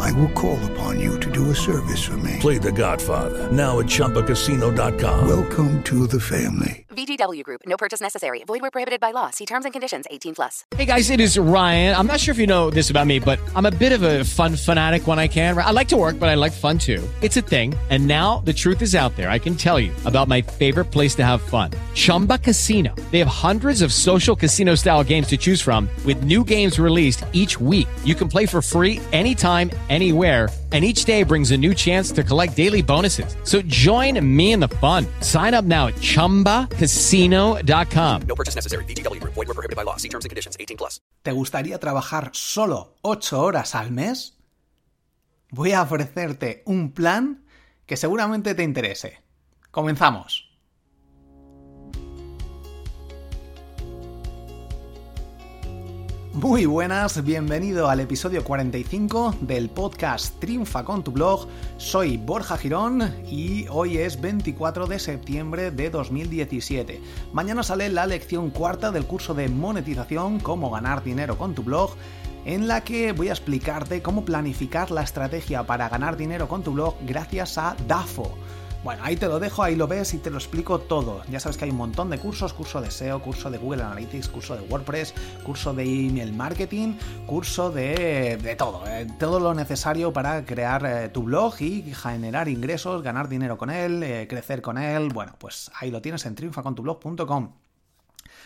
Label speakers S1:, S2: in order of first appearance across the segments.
S1: I will call upon you to do a service for me.
S2: Play The Godfather now at ChumbaCasino.com.
S1: Welcome to the family.
S3: VGW Group. No purchase necessary. Void where prohibited by law. See terms and conditions. 18 plus.
S4: Hey guys, it is Ryan. I'm not sure if you know this about me, but I'm a bit of a fun fanatic when I can. I like to work, but I like fun too. It's a thing. And now the truth is out there. I can tell you about my favorite place to have fun. Chumba Casino. They have hundreds of social casino style games to choose from with new games released each week. You can play for free anytime, anywhere and each day brings a new chance to collect daily bonuses. So join me in the fun. Sign up now at ChumbaCasino.com.
S5: No purchase necessary. VGW Group. Void were prohibited by law. See terms and conditions. 18 plus.
S6: ¿Te gustaría trabajar solo 8 horas al mes? Voy a ofrecerte un plan que seguramente te interese. Comenzamos. Muy buenas, bienvenido al episodio 45 del podcast Triunfa con tu blog. Soy Borja Girón y hoy es 24 de septiembre de 2017. Mañana sale la lección cuarta del curso de monetización, cómo ganar dinero con tu blog en la que voy a explicarte cómo planificar la estrategia para ganar dinero con tu blog gracias a DAFO. Bueno, ahí te lo dejo, ahí lo ves y te lo explico todo. Ya sabes que hay un montón de cursos, curso de SEO, curso de Google Analytics, curso de WordPress, curso de email marketing, curso de, de todo, eh, todo lo necesario para crear eh, tu blog y generar ingresos, ganar dinero con él, eh, crecer con él. Bueno, pues ahí lo tienes en triunfacontublog.com.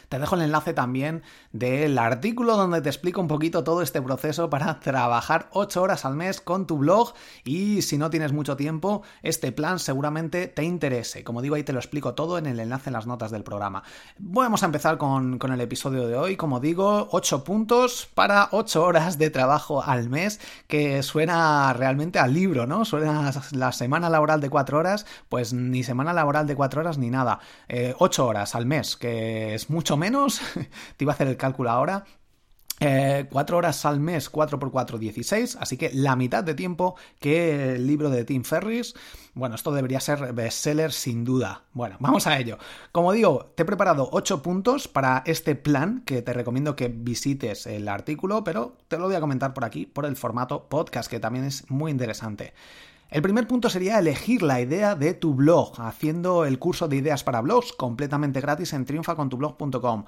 S6: Te dejo el enlace también del artículo donde te explico un poquito todo este proceso para trabajar 8 horas al mes con tu blog y si no tienes mucho tiempo, este plan seguramente te interese. Como digo, ahí te lo explico todo en el enlace en las notas del programa. Vamos a empezar con, con el episodio de hoy. Como digo, 8 puntos para 8 horas de trabajo al mes, que suena realmente al libro, ¿no? Suena la semana laboral de 4 horas, pues ni semana laboral de 4 horas ni nada. Eh, 8 horas al mes, que es mucho menos, te iba a hacer el cálculo ahora, eh, 4 horas al mes, 4 por 4, 16, así que la mitad de tiempo que el libro de Tim Ferris. Bueno, esto debería ser bestseller sin duda. Bueno, vamos a ello. Como digo, te he preparado 8 puntos para este plan que te recomiendo que visites el artículo, pero te lo voy a comentar por aquí, por el formato podcast, que también es muy interesante. El primer punto sería elegir la idea de tu blog, haciendo el curso de ideas para blogs completamente gratis en triunfacontublog.com.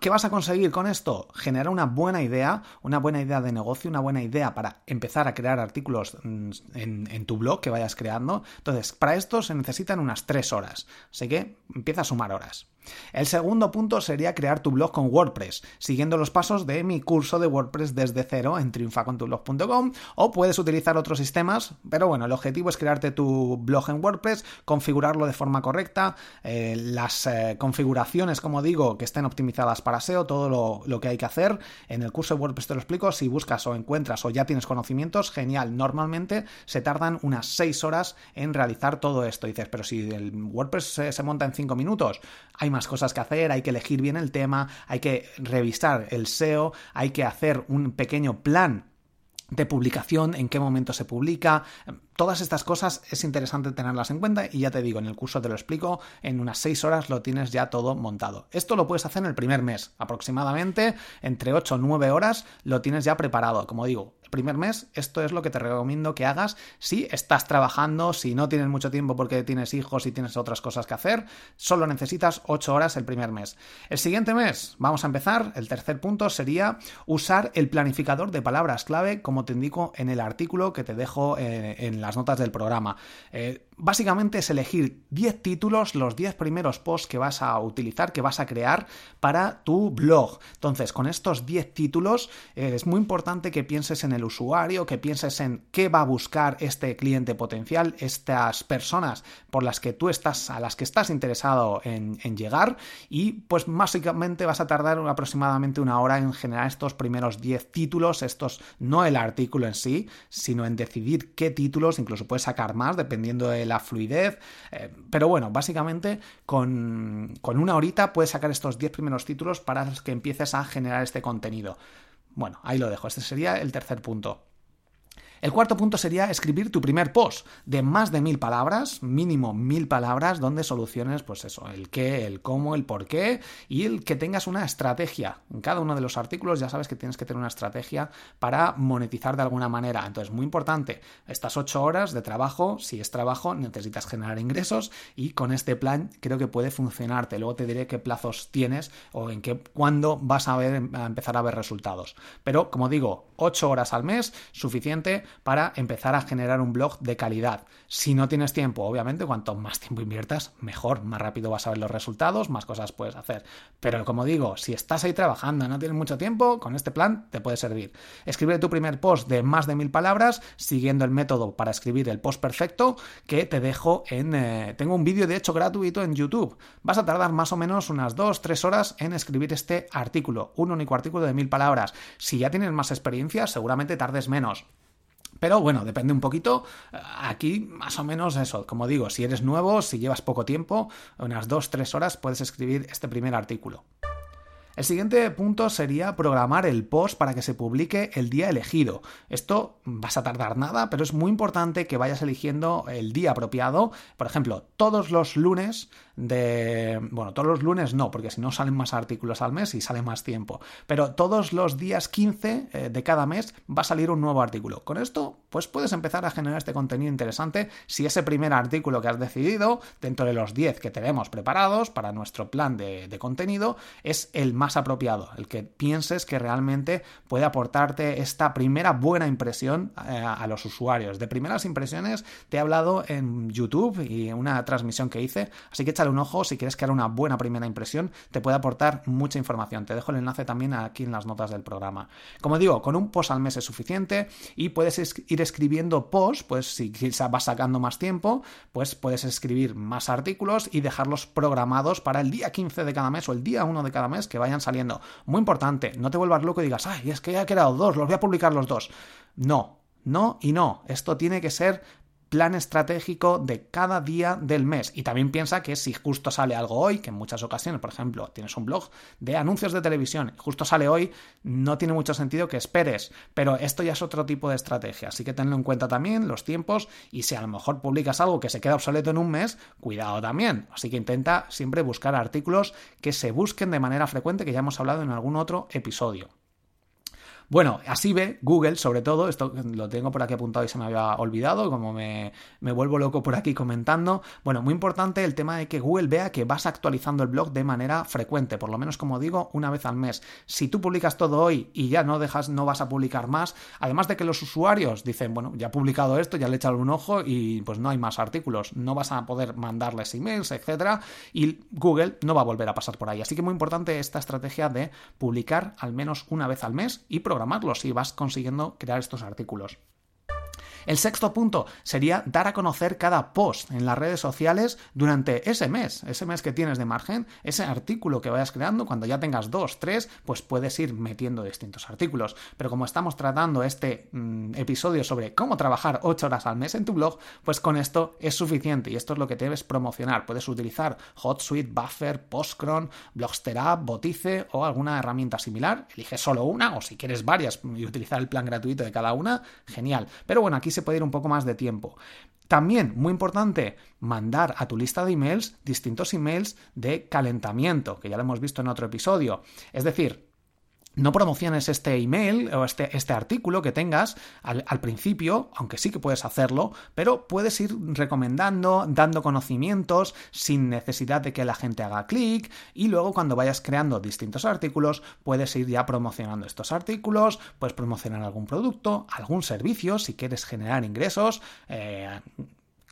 S6: ¿Qué vas a conseguir con esto? Generar una buena idea, una buena idea de negocio, una buena idea para empezar a crear artículos en, en, tu blog que vayas creando. Entonces, para esto se necesitan unas 3 horas. Así que empieza a sumar horas. El segundo punto sería crear tu blog con WordPress, siguiendo los pasos de mi curso de WordPress desde cero en triunfacontublog.com o puedes utilizar otros sistemas, pero bueno, el objetivo es crearte tu blog en WordPress, configurarlo de forma correcta, eh, las eh, configuraciones, como digo, que estén optimizadas para SEO, todo lo, que hay que hacer. En el curso de WordPress te lo explico, si buscas o encuentras o ya tienes conocimientos, genial. Normalmente se tardan unas 6 horas en realizar todo esto. Y dices, pero si el WordPress se, se monta en 5 minutos, hay más cosas que hacer, hay que elegir bien el tema, hay que revisar el SEO, hay que hacer un pequeño plan de publicación, en qué momento se publica. Todas estas cosas es interesante tenerlas en cuenta y ya te digo, en el curso te lo explico, en unas 6 horas lo tienes ya todo montado. Esto lo puedes hacer en el primer mes, aproximadamente entre 8 o 9 horas lo tienes ya preparado. Como digo, el primer mes, esto es lo que te recomiendo que hagas si estás trabajando, si no tienes mucho tiempo porque tienes hijos y tienes otras cosas que hacer, solo necesitas 8 horas el primer mes. El siguiente mes, vamos a empezar, el tercer punto sería usar el planificador de palabras clave, como te indico en el artículo que te dejo eh, en las notas del programa. Eh, básicamente es elegir 10 títulos, los 10 primeros posts que vas a utilizar, que vas a crear para tu blog. Entonces, con estos 10 títulos eh, es muy importante que pienses en el usuario, que pienses en qué va a buscar este cliente potencial, estas personas por las que tú estás, a las que estás interesado en, en llegar y pues básicamente vas a tardar aproximadamente una hora en generar estos primeros 10 títulos, estos no el artículo en sí, sino en decidir qué títulos, incluso puedes sacar más dependiendo la fluidez. Eh, pero bueno, básicamente con, con una horita puedes sacar estos 10 primeros títulos para que empieces a generar este contenido. Bueno, ahí lo dejo. Este sería el tercer punto. El cuarto punto sería escribir tu primer post de más de mil palabras, mínimo mil palabras, donde soluciones, pues eso, el qué, el cómo, el por qué y el que tengas una estrategia. En cada uno de los artículos ya sabes que tienes que tener una estrategia para monetizar de alguna manera. Entonces, muy importante, estas ocho horas de trabajo, si es trabajo, necesitas generar ingresos y con este plan creo que puede funcionarte. Luego te diré qué plazos tienes o en qué, cuándo vas a, ver, a empezar a ver resultados. Pero, como digo, ocho horas al mes, suficiente para empezar a generar un blog de calidad. Si no tienes tiempo, obviamente, cuanto más tiempo inviertas, mejor, más rápido vas a ver los resultados, más cosas puedes hacer. Pero como digo, si estás ahí trabajando y no tienes mucho tiempo, con este plan te puede servir. Escribe tu primer post de más de mil palabras, siguiendo el método para escribir el post perfecto que te dejo en... Eh, tengo un vídeo, de hecho, gratuito en YouTube. Vas a tardar más o menos unas 2-3 horas en escribir este artículo, un único artículo de mil palabras. Si ya tienes más experiencia, seguramente tardes menos. Pero bueno, depende un poquito. Aquí más o menos eso, como digo, si eres nuevo, si llevas poco tiempo, unas 2-3 horas puedes escribir este primer artículo. El siguiente punto sería programar el post para que se publique el día elegido. Esto vas a tardar nada, pero es muy importante que vayas eligiendo el día apropiado. Por ejemplo, todos los lunes de... Bueno, todos los lunes no, porque si no salen más artículos al mes y sale más tiempo. Pero todos los días 15 eh, de cada mes va a salir un nuevo artículo. Con esto, pues puedes empezar a generar este contenido interesante si ese primer artículo que has decidido, dentro de los 10 que tenemos preparados para nuestro plan de, contenido, es el más apropiado, el que pienses que realmente puede aportarte esta primera buena impresión eh, a los usuarios. De primeras impresiones te he hablado en YouTube y una transmisión que hice, así que echa un ojo si quieres crear una buena primera impresión, te puede aportar mucha información. Te dejo el enlace también aquí en las notas del programa. Como digo, con un post al mes es suficiente y puedes ir escribiendo posts, pues si vas sacando más tiempo, pues puedes escribir más artículos y dejarlos programados para el día 15 de cada mes o el día 1 de cada mes que vayan saliendo. Muy importante, no te vuelvas loco y digas, ay, es que ya he creado dos, los voy a publicar los dos. No, no y no. Esto tiene que ser plan estratégico de cada día del mes. Y también piensa que si justo sale algo hoy, que en muchas ocasiones, por ejemplo, tienes un blog de anuncios de televisión, justo sale hoy, no tiene mucho sentido que esperes. Pero esto ya es otro tipo de estrategia. Así que tenlo en cuenta también, los tiempos, y si a lo mejor publicas algo que se queda obsoleto en un mes, cuidado también. Así que intenta siempre buscar artículos que se busquen de manera frecuente, que ya hemos hablado en algún otro episodio. Bueno, así ve Google, sobre todo, esto lo tengo por aquí apuntado y se me había olvidado, como me, me, vuelvo loco por aquí comentando. Bueno, muy importante el tema de que Google vea que vas actualizando el blog de manera frecuente, por lo menos como digo, una vez al mes. Si tú publicas todo hoy y ya no dejas, no vas a publicar más, además de que los usuarios dicen, bueno, ya he publicado esto, ya le he echado un ojo y pues no hay más artículos, no vas a poder mandarles emails, etcétera, y Google no va a volver a pasar por ahí. Así que muy importante esta estrategia de publicar al menos una vez al mes y programarlo si vas consiguiendo crear estos artículos. El sexto punto sería dar a conocer cada post en las redes sociales durante ese mes, ese mes que tienes de margen, ese artículo que vayas creando, cuando ya tengas dos, tres, pues puedes ir metiendo distintos artículos. Pero como estamos tratando este mm, episodio sobre cómo trabajar ocho horas al mes en tu blog, pues con esto es suficiente y esto es lo que debes promocionar. Puedes utilizar HotSuite, Buffer, Postcron, Blogster Botice o alguna herramienta similar. Elige solo una o si quieres varias y utilizar el plan gratuito de cada una, genial. Pero bueno, aquí se puede ir un poco más de tiempo. También, muy importante, mandar a tu lista de emails distintos emails de calentamiento, que ya lo hemos visto en otro episodio. Es decir, no promociones este email o este, este artículo que tengas al, al, principio, aunque sí que puedes hacerlo, pero puedes ir recomendando, dando conocimientos sin necesidad de que la gente haga clic y luego cuando vayas creando distintos artículos puedes ir ya promocionando estos artículos, puedes promocionar algún producto, algún servicio si quieres generar ingresos. Eh,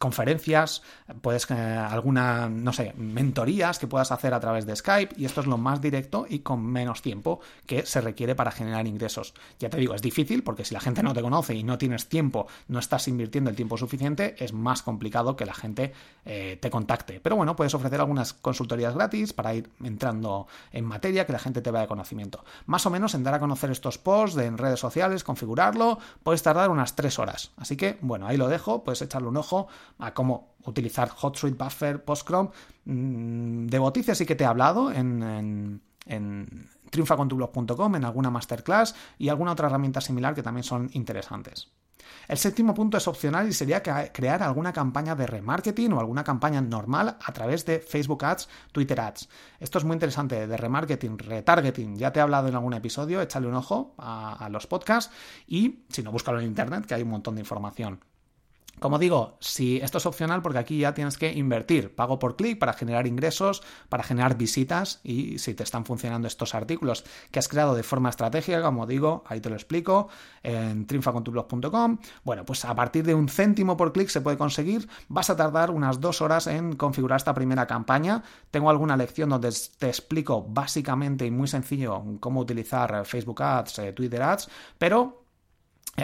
S6: conferencias, puedes eh, alguna, no sé, mentorías que puedas hacer a través de Skype y esto es lo más directo y con menos tiempo que se requiere para generar ingresos. Ya te digo, es difícil porque si la gente no te conoce y no tienes tiempo, no estás invirtiendo el tiempo suficiente, es más complicado que la gente eh, te contacte. Pero bueno, puedes ofrecer algunas consultorías gratis para ir entrando en materia, que la gente te vea de conocimiento. Más o menos en dar a conocer estos posts en redes sociales, configurarlo, puedes tardar unas tres horas. Así que, bueno, ahí lo dejo, puedes echarle un ojo a cómo utilizar HotSuite, Buffer, PostChrome. Mm, de Botice sí que te he hablado en, en, en triunfacontublog.com, en alguna masterclass y alguna otra herramienta similar que también son interesantes. El séptimo punto es opcional y sería crear alguna campaña de remarketing o alguna campaña normal a través de Facebook Ads, Twitter Ads. Esto es muy interesante, de remarketing, retargeting. Ya te he hablado en algún episodio, échale un ojo a, a los podcasts y si no, búscalo en internet, que hay un montón de información. Como digo, si esto es opcional porque aquí ya tienes que invertir, pago por clic para generar ingresos, para generar visitas y si te están funcionando estos artículos que has creado de forma estratégica, como digo, ahí te lo explico en triunfacontublog.com. Bueno, pues a partir de un céntimo por clic se puede conseguir, vas a tardar unas dos horas en configurar esta primera campaña. Tengo alguna lección donde te explico básicamente y muy sencillo cómo utilizar Facebook Ads, eh, Twitter Ads, pero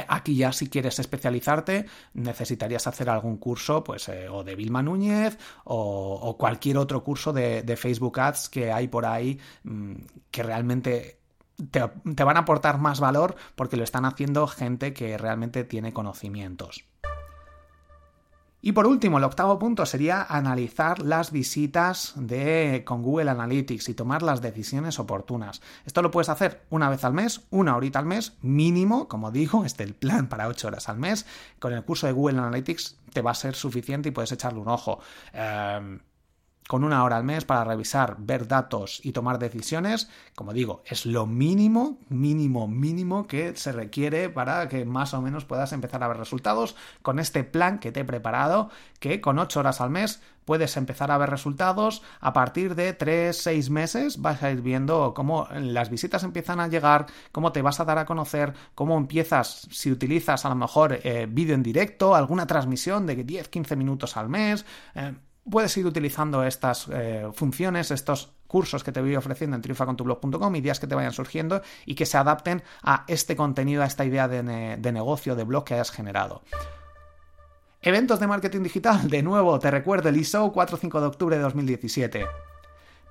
S6: aquí ya si quieres especializarte necesitarías hacer algún curso pues eh, o de Vilma Núñez o, cualquier otro curso de, Facebook Ads que hay por ahí mm, que realmente te, te van a aportar más valor porque lo están haciendo gente que realmente tiene conocimientos. Y por último, el octavo punto sería analizar las visitas de, con Google Analytics y tomar las decisiones oportunas. Esto lo puedes hacer una vez al mes, una horita al mes, mínimo, como digo, este es el plan para ocho horas al mes. Con el curso de Google Analytics te va a ser suficiente y puedes echarle un ojo. Em, con una hora al mes para revisar, ver datos y tomar decisiones, como digo, es lo mínimo, mínimo, mínimo que se requiere para que más o menos puedas empezar a ver resultados con este plan que te he preparado, que con ocho horas al mes puedes empezar a ver resultados. A partir de 3, 6 meses vas a ir viendo cómo las visitas empiezan a llegar, cómo te vas a dar a conocer, cómo empiezas, si utilizas a lo mejor eh, vídeo en directo, alguna transmisión de 10, 15 minutos al mes. Eh, puedes ir utilizando estas eh, funciones, estos cursos que te voy ofreciendo en triunfacontublog.com, ideas que te vayan surgiendo y que se adapten a este contenido, a esta idea de, negocio, de blog que hayas generado. Eventos de marketing digital, de nuevo, te recuerdo el ISO 4-5 de octubre de 2017.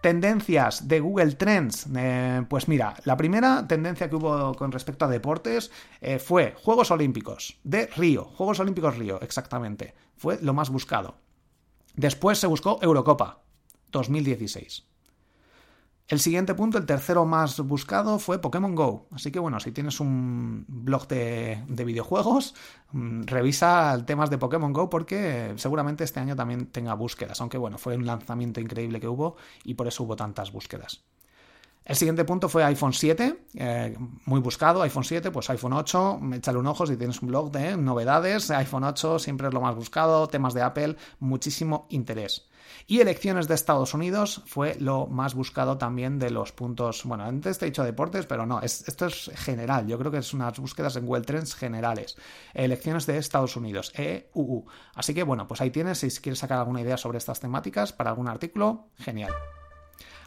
S6: Tendencias de Google Trends. Eh, pues mira, la primera tendencia que hubo con respecto a deportes eh, fue Juegos Olímpicos de Río. Juegos Olímpicos Río, exactamente. Fue lo más buscado. Después se buscó Eurocopa 2016. El siguiente punto, el tercero más buscado, fue Pokémon Go. Así que bueno, si tienes un blog de, videojuegos, mm, revisa temas de Pokémon Go porque seguramente este año también tenga búsquedas. Aunque bueno, fue un lanzamiento increíble que hubo y por eso hubo tantas búsquedas. El siguiente punto fue iPhone 7, eh, muy buscado, iPhone 7, pues iPhone 8, échale un ojo si tienes un blog de novedades, iPhone 8 siempre es lo más buscado, temas de Apple, muchísimo interés. Y elecciones de Estados Unidos fue lo más buscado también de los puntos. Bueno, antes te he dicho deportes, pero no, esto es general. Yo creo que es unas búsquedas en Google Trends generales. Elecciones de Estados Unidos, EUU. Así que bueno, pues ahí tienes. Si quieres sacar alguna idea sobre estas temáticas para algún artículo, genial.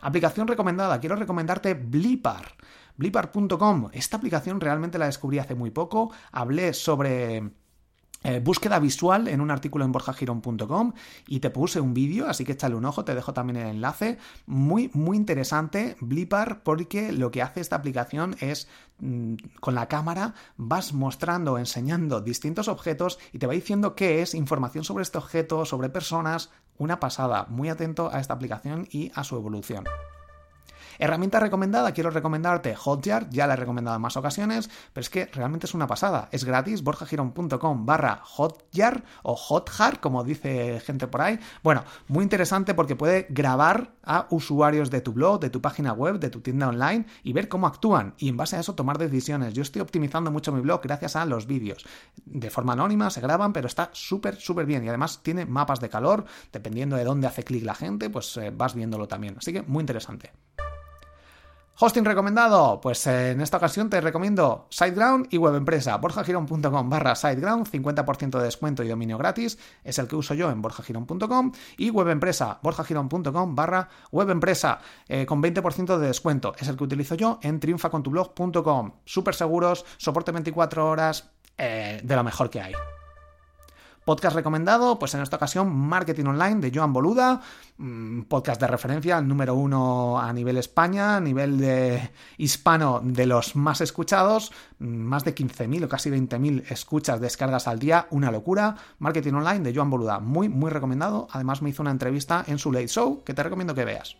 S6: Aplicación recomendada, quiero recomendarte Blipar. Blipar.com. Esta aplicación realmente la descubrí hace muy poco. Hablé sobre eh, búsqueda visual en un artículo en borjagirón.com y te puse un vídeo, así que échale un ojo, te dejo también el enlace. Muy, muy interesante, Blipar, porque lo que hace esta aplicación es mm, con la cámara vas mostrando, enseñando distintos objetos y te va diciendo qué es, información sobre este objeto, sobre personas. Una pasada, muy atento a esta aplicación y a su evolución. Herramienta recomendada, quiero recomendarte Hotjar, ya la he recomendado en más ocasiones, pero es que realmente es una pasada. Es gratis, borjagirón.com barra Hotjar o Hotjar, como dice gente por ahí. Bueno, muy interesante porque puede grabar a usuarios de tu blog, de tu página web, de tu tienda online y ver cómo actúan y en base a eso tomar decisiones. Yo estoy optimizando mucho mi blog gracias a los vídeos. De forma anónima se graban, pero está súper, súper bien y además tiene mapas de calor, dependiendo de dónde hace clic la gente, pues eh, vas viéndolo también. Así que muy interesante. Hosting recomendado, pues en esta ocasión te recomiendo SiteGround y WebEmpresa. borjagirón.com barra SiteGround, 50% de descuento y dominio gratis, es el que uso yo en borjagirón.com y WebEmpresa, borjagirón.com barra WebEmpresa, eh, con 20% de descuento, es el que utilizo yo en triunfacontublog.com. Súper seguros, soporte 24 horas, eh, de lo mejor que hay. Podcast recomendado, pues en esta ocasión Marketing Online de Joan Boluda, mm, podcast de referencia, el número uno a nivel España, a nivel de hispano de los más escuchados, mm, más de 15.000 o casi 20.000 escuchas, descargas al día, una locura. Marketing Online de Joan Boluda, muy, muy recomendado. Además me hizo una entrevista en su Late Show que te recomiendo que veas.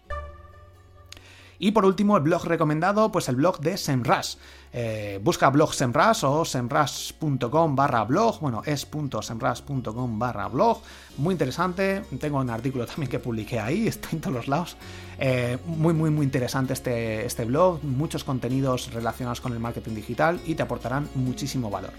S6: Y por último, el blog recomendado, pues el blog de Semrush. Eh, busca blog Semrush o semrush.com barra blog, bueno, es.semrush.com barra blog, muy interesante, tengo un artículo también que publiqué ahí, está en todos los lados, eh, muy, muy, muy interesante este, este blog, muchos contenidos relacionados con el marketing digital y te aportarán muchísimo valor.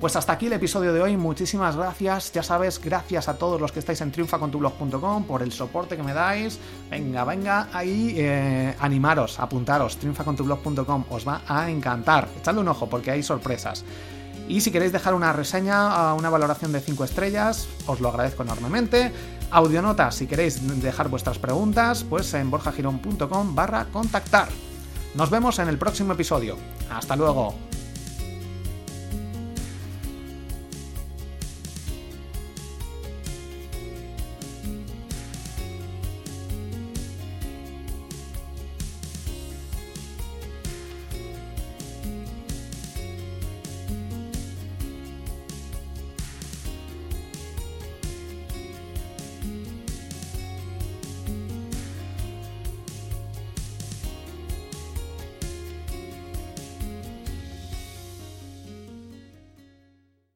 S6: Pues hasta aquí el episodio de hoy, muchísimas gracias, ya sabes, gracias a todos los que estáis en triunfacontublog.com por el soporte que me dais, venga, venga, ahí eh, animaros, apuntaros, triunfacontublog.com, os va a encantar, echadle un ojo porque hay sorpresas. Y si queréis dejar una reseña, una valoración de 5 estrellas, os lo agradezco enormemente. Audionotas, si queréis dejar vuestras preguntas, pues en borjagirón.com barra contactar. Nos vemos en el próximo episodio. Hasta luego.